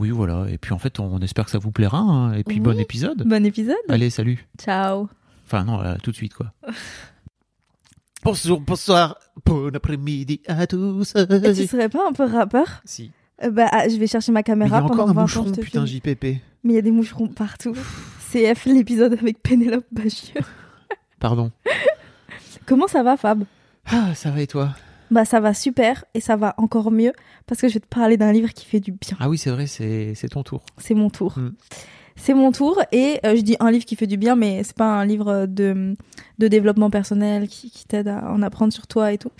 Oui, voilà. Et puis en fait, on espère que ça vous plaira. hein. Et puis Oui. bon épisode. Bon épisode. Allez, salut. Ciao. Enfin non, euh, tout de suite quoi. Bonjour, bonsoir, bon après-midi à tous. Tu serais pas un peu rappeur Si. Euh, Bah, ah, je vais chercher ma Mais il y caméra a encore pendant un 20 ans. moucheron, je te putain, filme. JPP. Mais il y a des moucherons partout. CF, l'épisode avec Pénélope Bagieux. Pardon. Comment ça va, Fab? Ah, ça va et toi? Bah, ça va super et ça va encore mieux parce que je vais te parler d'un livre qui fait du bien. Ah oui, c'est vrai, c'est ton tour. C'est mon tour. Mm. C'est mon tour et euh, je dis un livre qui fait du bien, mais c'est pas un livre de, de développement personnel qui, qui t'aide à en apprendre sur toi et tout.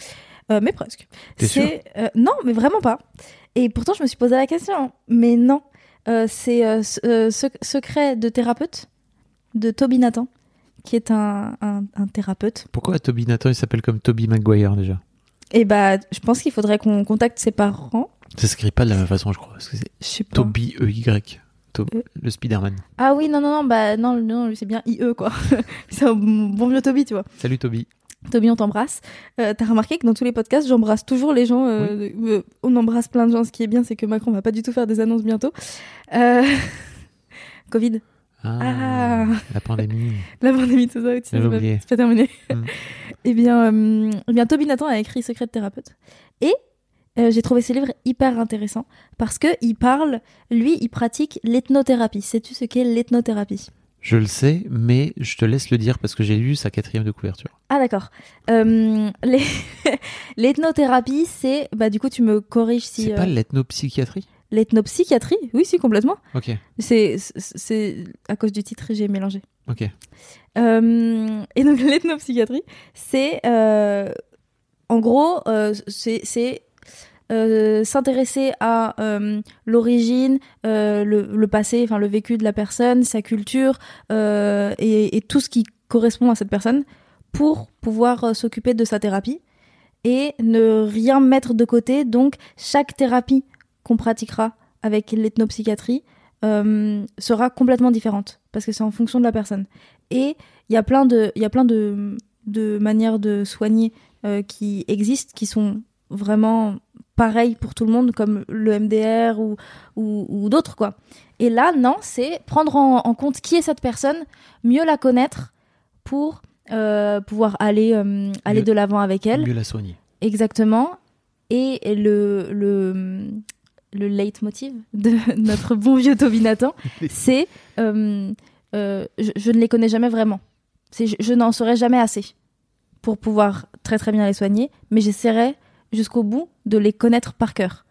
Euh, mais presque. C'est euh, non, mais vraiment pas. Et pourtant, je me suis posé la question. Mais non, c'est Secret de thérapeute de Toby Nathan, qui est un, un, un thérapeute. Pourquoi Toby Nathan il s'appelle comme Toby Maguire déjà? Et bah, je pense qu'il faudrait qu'on contacte ses parents. Ça s'écrit pas de la même façon, je crois. Parce que c'est Je sais pas. Toby E-Y. Euh. Le Spider-Man. Ah oui, non, non, non, bah non, non, lui, c'est bien IE, quoi. c'est un bon vieux Toby, tu vois. Salut Toby. Toby, on t'embrasse. Euh, T'as remarqué que dans tous les podcasts, j'embrasse toujours les gens. euh, on embrasse plein de gens. Ce qui est bien, c'est que Macron va pas du tout faire des annonces bientôt. Covid, Ah, Ah. La pandémie. la pandémie, tout ça, pas, c'est pas terminé. Mm. Eh bien, euh, eh bien, Toby Nathan a écrit Secret de thérapeute. Et euh, j'ai trouvé ce livre hyper intéressant parce que il parle, lui, il pratique l'ethnothérapie. Sais-tu ce qu'est l'ethnothérapie? Je le sais, mais je te laisse le dire parce que j'ai lu sa quatrième de couverture. Ah d'accord. Euh, les- L'ethnothérapie, c'est, bah du coup, tu me corriges si c'est euh, pas l'ethnopsychiatrie? L'ethnopsychiatrie. Oui, si complètement. Ok, C'est, c'est à cause du titre, j'ai mélangé. ok. Euh, et donc l'ethnopsychiatrie, c'est euh, en gros, euh, c'est s'intéresser à l'origine, le, le passé, enfin le vécu de la personne, sa culture et, et tout ce qui correspond à cette personne pour pouvoir s'occuper de sa thérapie et ne rien mettre de côté. Donc chaque thérapie qu'on pratiquera avec l'ethnopsychiatrie euh, sera complètement différente parce que c'est en fonction de la personne. Et il y a plein de, il y a plein de, de manières de soigner euh, qui existent, qui sont vraiment pareilles pour tout le monde, comme le MDR ou, ou, ou d'autres, quoi. Et là, non, c'est prendre en, en compte qui est cette personne, mieux la connaître pour euh, pouvoir aller, aller Mieux- de l'avant avec elle. Mieux la soigner. Exactement. Et le, le, le leitmotiv de notre bon vieux Toby Nathan, c'est euh, euh, je, je ne les connais jamais vraiment. C'est je, je n'en saurais jamais assez pour pouvoir très très bien les soigner, mais j'essaierai jusqu'au bout de les connaître par cœur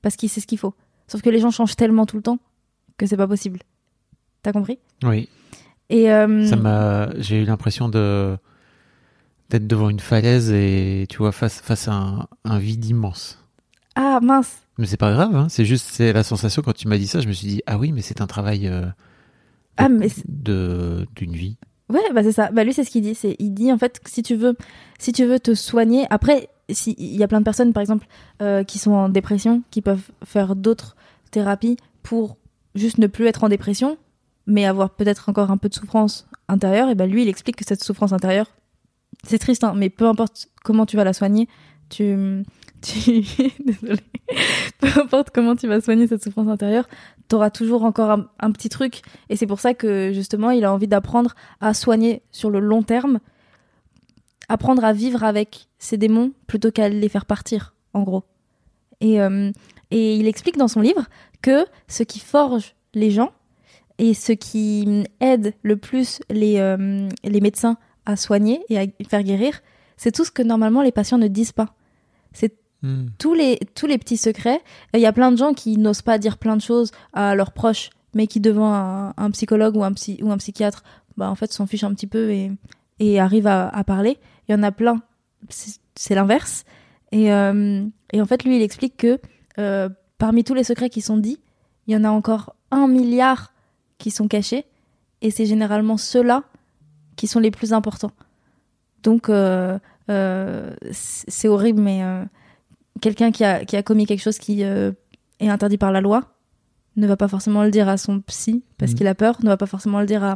parce qu'il sait ce qu'il faut. Sauf que les gens changent tellement tout le temps que c'est pas possible. T'as compris? Oui, Et euh, ça m'a. J'ai eu l'impression de d'être devant une falaise et tu vois face face à un, un vide immense. Ah mince. Mais c'est pas grave, hein, c'est juste c'est la sensation quand tu m'as dit ça, je me suis dit ah oui mais c'est un travail euh, Ah, mais c'est- de d'une vie. Ouais, bah c'est ça. Bah lui c'est ce qu'il dit, c'est il dit en fait que si tu veux si tu veux te soigner après si il y a plein de personnes par exemple euh, qui sont en dépression qui peuvent faire d'autres thérapies pour juste ne plus être en dépression mais avoir peut-être encore un peu de souffrance intérieure et ben lui il explique que cette souffrance intérieure c'est triste hein, mais peu importe comment tu vas la soigner, tu tu désolée. peu importe comment tu vas soigner cette souffrance intérieure, t'auras toujours encore un, petit truc et c'est pour ça que justement il a envie d'apprendre à soigner sur le long terme, apprendre à vivre avec ses démons plutôt qu'à les faire partir, en gros. Et, euh, et il explique dans son livre que ce qui forge les gens, et ce qui aide le plus les, euh, les médecins à soigner et à faire guérir, c'est tout ce que normalement les patients ne disent pas. C'est Hmm. tous les, tous les petits secrets. Il y a plein de gens qui n'osent pas dire plein de choses à leurs proches, mais qui devant un, psychologue ou un, psy, ou un psychiatre, bah, en fait, s'en fichent un petit peu et, et arrivent à, parler. Il y en a plein. C'est l'inverse. Et, euh, et en fait, lui, il explique que euh, parmi tous les secrets qui sont dits, il y en a encore un milliard qui sont cachés. Et c'est généralement ceux-là qui sont les plus importants. Donc, euh, c'est horrible, mais quelqu'un qui a, qui a commis quelque chose qui euh, est interdit par la loi ne va pas forcément le dire à son psy parce Mhm. qu'il a peur, ne va pas forcément le dire à,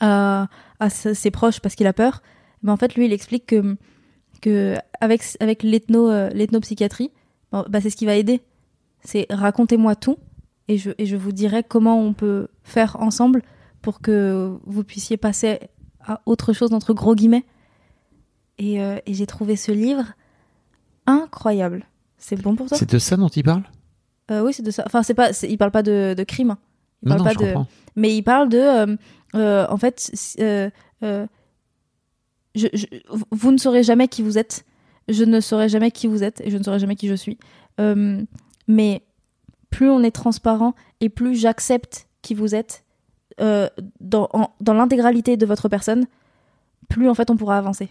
à, à ses ses proches parce qu'il a peur. Mais en fait, lui, il explique que, que avec, avec l'ethno, euh, l'ethnopsychiatrie, bon, bah, c'est ce qui va aider. C'est racontez-moi tout et je, et je vous dirai comment on peut faire ensemble pour que vous puissiez passer à autre chose, entre gros guillemets. Et, euh, et j'ai trouvé ce livre incroyable. C'est bon pour toi? C'est de ça dont il parle? Euh, Oui, c'est de ça. Enfin, c'est pas. Il parle pas de, de crime. hein. Il Non, parle non, pas je de. comprends. Mais il parle de. euh, euh, en fait, je, je- vous ne saurez jamais qui vous êtes. Je ne saurai jamais qui vous êtes et je ne saurai jamais qui je suis. Mais plus on est transparent et plus j'accepte qui vous êtes dans, dans l'intégralité de votre personne, plus en fait on pourra avancer.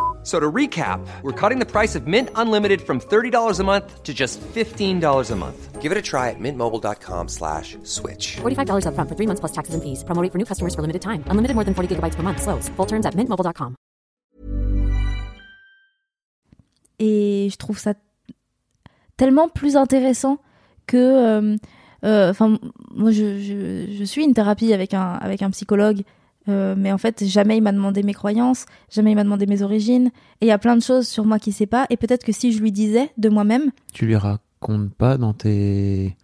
So to recap, we're cutting the price of Mint Unlimited from $30 a month to just $15 a month. Give it a try at mintmobile.com slash switch. $45 upfront for three months plus taxes and fees. Promo rate for new customers for limited time. Unlimited more than 40 gigabytes per month. Slows. Full terms at mintmobile.com. et je trouve ça tellement plus intéressant que euh, euh, enfin moi je, je, je suis une thérapie avec un avec un psychologue euh, mais en fait jamais il m'a demandé mes croyances jamais il m'a demandé mes origines. Et il y a plein de choses sur moi qui sait pas. Et peut-être que si je lui disais de moi-même Tu lui racontes pas dans tes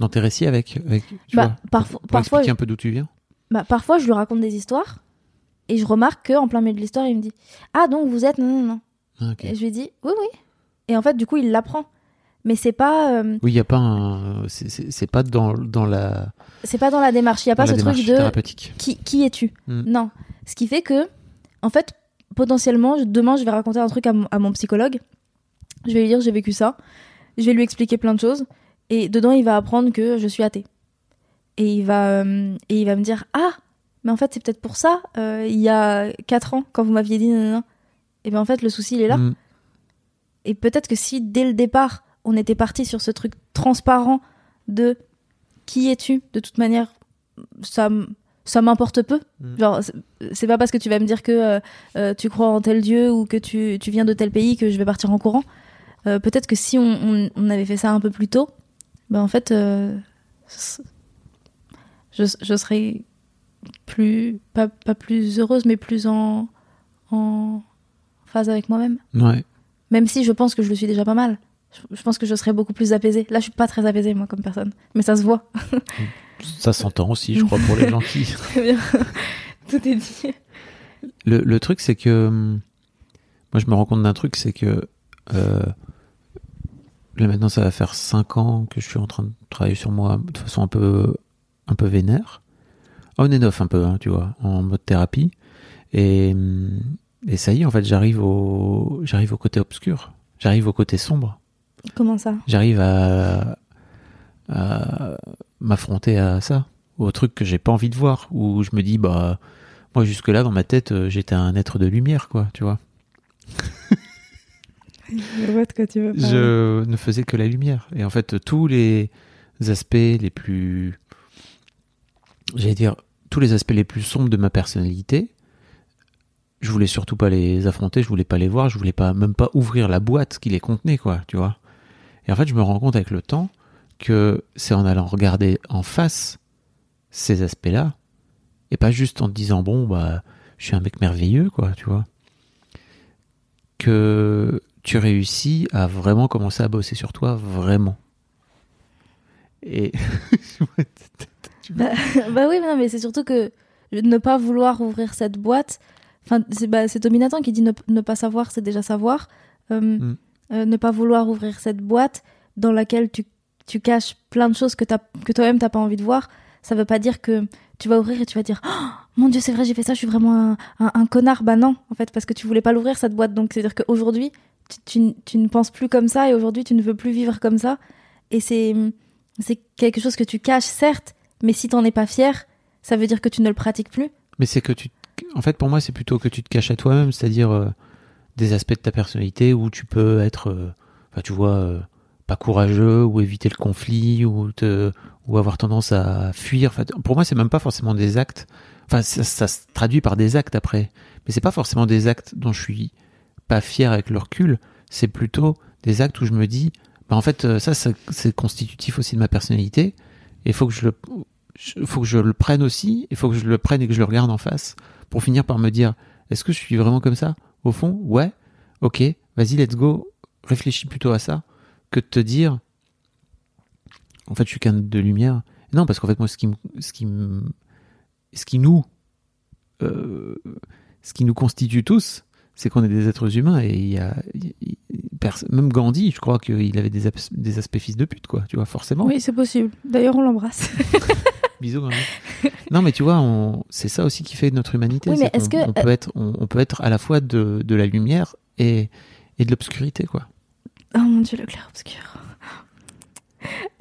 dans tes récits avec, avec tu Bah, vois, parfois- pour, pour parfois, expliquer je- un peu d'où tu viens. bah, parfois je lui raconte des histoires et je remarque que en plein milieu de l'histoire il me dit ah donc vous êtes non non non. Ah, et je lui dis oui oui et en fait du coup il l'apprend mais c'est pas euh, Oui, il y a pas un c'est- pas dans dans la c'est pas dans la démarche il y a dans pas ce truc de qui, qui es-tu? Mm. Non. Ce qui fait que, en fait, potentiellement, demain, je vais raconter un truc à mon, à mon psychologue. Je vais lui dire, j'ai vécu ça. Je vais lui expliquer plein de choses. Et dedans, il va apprendre que je suis athée. Et il va, euh, et il va me dire, ah, mais en fait, c'est peut-être pour ça, euh, il y a 4 ans, quand vous m'aviez dit, non, non, non. Et bien, en fait, le souci, il est là. Mm. Et peut-être que si, dès le départ, on était parti sur ce truc transparent de qui es-tu, de toute manière, ça, ça m'importe peu. Mm. Genre, c'est- pas parce que tu vas me dire que euh, euh, tu crois en tel dieu ou que tu, tu viens de tel pays que je vais partir en courant. Euh, peut-être que si on, on- on avait fait ça un peu plus tôt, ben en fait, euh, je, je serais plus, pas, pas plus heureuse, mais plus en, en phase avec moi-même. Ouais. Même si je pense que je le suis déjà pas mal. Je, pense que je serais beaucoup plus apaisée. Là, je suis pas très apaisée, moi, comme personne. Mais ça se voit. Ça s'entend aussi, je crois, pour les gens qui. Très bien. Tout est dit. Le, le truc, c'est que hum, moi, je me rends compte d'un truc, c'est que euh, là maintenant, ça va faire 5 ans que je suis en train de travailler sur moi de façon un peu, un peu vénère, on and off un peu, hein, tu vois, en mode thérapie. Et, hum, et ça y est, en fait, j'arrive au, j'arrive au côté obscur, j'arrive au côté sombre, Comment ça? J'arrive à, à m'affronter à ça, au truc que j'ai pas envie de voir, où je me dis, bah, moi jusque-là dans ma tête, euh, j'étais un être de lumière, quoi, tu vois. Je vois de quoi tu veux parler. je ne faisais que la lumière. Et en fait, tous les aspects les plus. J'allais dire, tous les aspects les plus sombres de ma personnalité, je voulais surtout pas les affronter, je voulais pas les voir, je voulais pas, même pas ouvrir la boîte qui les contenait, quoi, tu vois. Et en fait, je me rends compte avec le temps que c'est en allant regarder en face ces aspects-là, et pas juste en te disant, bon, bah, je suis un mec merveilleux, quoi, tu vois, que tu réussis à vraiment commencer à bosser sur toi, vraiment. Et Bah, bah oui, mais non, mais c'est surtout que ne pas vouloir ouvrir cette boîte. Enfin, c'est bah, qui dit ne, ne pas savoir, c'est déjà savoir. Euh, Mm. Euh, ne pas vouloir ouvrir cette boîte dans laquelle tu, tu caches plein de choses que, que toi-même t'as pas envie de voir. Ça veut pas dire que tu vas ouvrir et tu vas dire oh, mon dieu c'est vrai j'ai fait ça je suis vraiment un, connard bah non en fait parce que tu voulais pas l'ouvrir cette boîte donc c'est à dire qu'aujourd'hui tu, tu, tu ne penses plus comme ça et aujourd'hui tu ne veux plus vivre comme ça et c'est c'est quelque chose que tu caches certes mais si t'en es pas fier ça veut dire que tu ne le pratiques plus Mais c'est que tu. En fait, pour moi, c'est plutôt que tu te caches à toi-même, c'est-à-dire euh, des aspects de ta personnalité où tu peux être, euh, tu vois, euh, pas courageux ou éviter le conflit ou te, ou avoir tendance à fuir. Pour moi, c'est même pas forcément des actes. Enfin, ça, se traduit par des actes après, mais c'est pas forcément des actes dont je suis pas fier avec le recul. C'est plutôt des actes où je me dis, bah en fait, euh, ça, c'est constitutif aussi de ma personnalité. Et il faut que je le, faut que je le prenne aussi, il faut que je le prenne et que je le regarde en face pour finir par me dire est-ce que je suis vraiment comme ça? Au fond, ouais, ok, vas-y, let's go, réfléchis plutôt à ça que de te dire en fait, je suis qu'un de lumière. Non, parce qu'en fait, moi, ce qui, ce qui, ce qui nous, euh, ce qui nous constitue tous, c'est qu'on est des êtres humains et il y a, il- même Gandhi, je crois qu'il avait des, des aspects fils de pute, quoi, tu vois, forcément. oui c'est possible d'ailleurs on l'embrasse Bisous. Non, mais tu vois, on- c'est ça aussi qui fait notre humanité. Oui, mais est-ce qu'on- que- on peut être, on, on peut être à la fois de, de la lumière et, et de l'obscurité, quoi. Oh mon dieu, le clair obscur.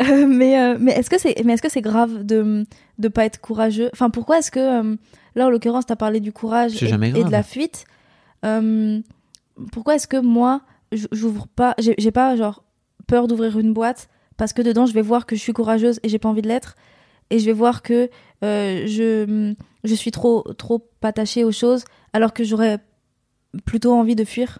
Euh, mais euh, mais est-ce que c'est mais est-ce que c'est grave de de pas être courageux? Enfin, pourquoi est-ce que euh, là en l'occurrence t'as parlé du courage et, et de la fuite Euh, Pourquoi est-ce que moi j'ouvre pas J'ai j'ai pas genre peur d'ouvrir une boîte parce que dedans je vais voir que je suis courageuse et j'ai pas envie de l'être? Et je vais voir que euh, je je suis trop trop attachée aux choses alors que j'aurais plutôt envie de fuir.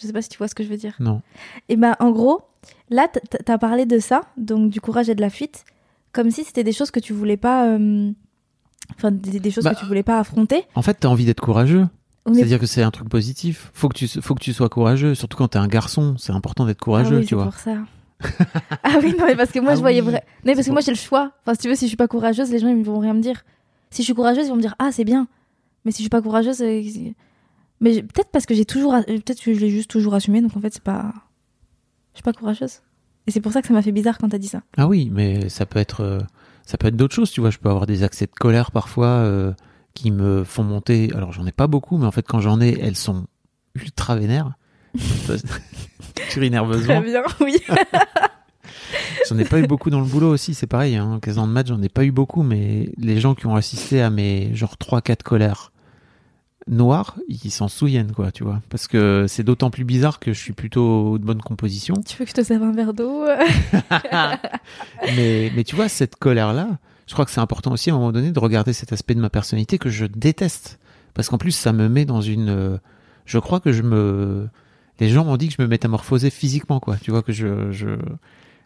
Je sais pas si tu vois ce que je veux dire. Non. Et ben en gros, là t- t- t'as parlé de ça, donc du courage et de la fuite, comme si c'était des choses que tu voulais pas, euh, enfin des, des choses Bah, que tu voulais pas affronter. En fait, t'as envie d'être courageux. Mais- C'est-à-dire que c'est un truc positif. Faut que tu, faut que tu sois courageux. Surtout quand t'es un garçon, c'est important d'être courageux, ah oui, tu c'est vois. pour ça. ah oui, non mais parce que moi Ah je voyais oui. vrai. Non, parce que moi j'ai le choix. Enfin si tu veux, si je suis pas courageuse, les gens ils vont rien me dire. Si je suis courageuse, ils vont me dire ah c'est bien. Mais si je suis pas courageuse, euh, mais peut-être parce que j'ai toujours, a- peut-être que je l'ai juste toujours assumé, donc en fait c'est pas, je suis pas courageuse. Et c'est pour ça que ça m'a fait bizarre quand t'as dit ça. Ah oui, mais ça peut être, euh, ça peut être d'autres choses, tu vois. Je peux avoir des accès de colère parfois euh, qui me font monter. Alors j'en ai pas beaucoup, mais en fait quand j'en ai, elles sont ultra vénères. tu nerveusement. bien, oui. J'en ai pas eu beaucoup dans le boulot aussi, c'est pareil. Hein. 15 ans de match, j'en ai pas eu beaucoup, mais les gens qui ont assisté à mes genre 3-4 colères noires, ils s'en souviennent, quoi, tu vois. Parce que c'est d'autant plus bizarre que je suis plutôt de bonne composition. Tu veux que je te serve un verre d'eau? Mais, mais tu vois, cette colère-là, je crois que c'est important aussi à un moment donné de regarder cet aspect de ma personnalité que je déteste. Parce qu'en plus, ça me met dans une. euh, Je crois que je me. Les gens m'ont dit que je me métamorphosais physiquement, quoi. Tu vois, que je. je...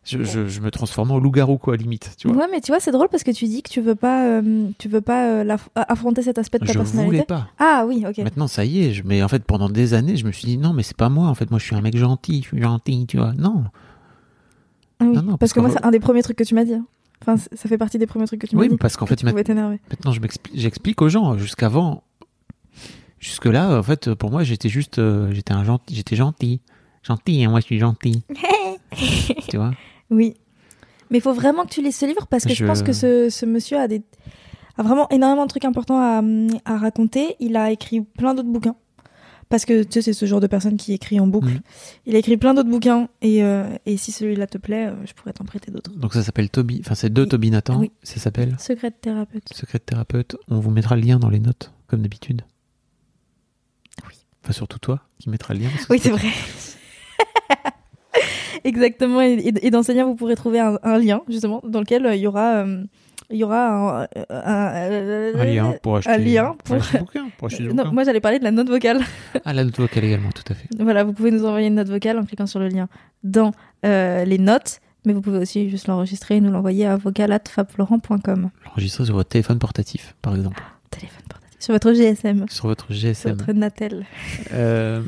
Je, je, je me transformais en loup-garou, quoi, limite. Tu vois. Ouais, mais tu vois, c'est drôle parce que tu dis que tu veux pas, euh, tu veux pas euh, affronter cet aspect de ta je personnalité. voulais pas. Ah oui, ok. Maintenant, ça y est. Je... Mais en fait, pendant des années, je me suis dit non, mais c'est pas moi. En fait, moi, je suis un mec gentil. Je suis gentil, tu vois. Non. Ah oui, Non, non, parce, parce que moi, c'est un des premiers trucs que tu m'as dit. hein. Enfin, ça fait partie des premiers trucs que tu m'as Oui, dit. parce qu'en que fait, tu ma- pouvais t'énerver. Maintenant, j'explique aux gens. Jusqu'avant, jusque-là, en fait, pour moi, j'étais juste, euh, j'étais un gentil, j'étais gentil, gentil. hein, moi, je suis gentil. tu vois? Oui. Mais il faut vraiment que tu lises ce livre parce que je, Je- pense que ce, ce monsieur a, des, a vraiment énormément de trucs importants à, à raconter. Il a écrit plein d'autres bouquins. Parce que tu sais, c'est ce genre de personne qui écrit en boucle. Il a écrit plein d'autres bouquins et, euh, et si celui-là te plaît, euh, je pourrais t'en prêter d'autres. Donc ça s'appelle Toby. Enfin, c'est deux Oui. Toby Nathan. Oui. Ça s'appelle Secret de thérapeute. Secret de thérapeute. On vous mettra le lien dans les notes, comme d'habitude. Enfin, surtout toi, qui mettra le lien. Oui, c'est vrai. Exactement. Et, et- dans ce lien, vous pourrez trouver un, un lien, justement, dans lequel euh, il y aura, euh, il y aura un, un- un- lien pour acheter, un lien pour- acheter pour Non, bouquins. moi, j'allais parler de la note vocale. Ah, la note vocale également, tout à fait. Voilà, vous pouvez nous envoyer une note vocale en cliquant sur le lien dans euh, les notes, mais vous pouvez aussi juste l'enregistrer et nous l'envoyer à vocal@fabflorent.com. L'enregistrer sur votre téléphone portatif, par exemple. Téléphone. Sur votre GSM, Sur votre sur GSM. votre Natel. Euh,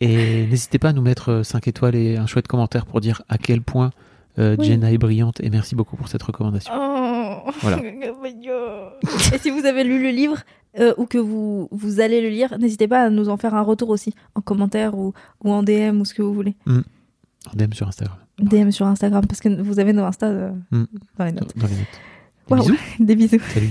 et n'hésitez pas à nous mettre 5 étoiles et un chouette commentaire pour dire à quel point euh, Oui. Jenna est brillante. Et merci beaucoup pour cette recommandation. Oh. Voilà. Et si vous avez lu le livre euh, ou que vous, vous allez le lire, n'hésitez pas à nous en faire un retour aussi, en commentaire ou, ou en DM ou ce que vous voulez. En DM sur Instagram. DM sur Instagram, parce que vous avez nos Insta euh, Mm. dans les notes. dans les notes. Des Waouh. bisous. Des bisous. Salut.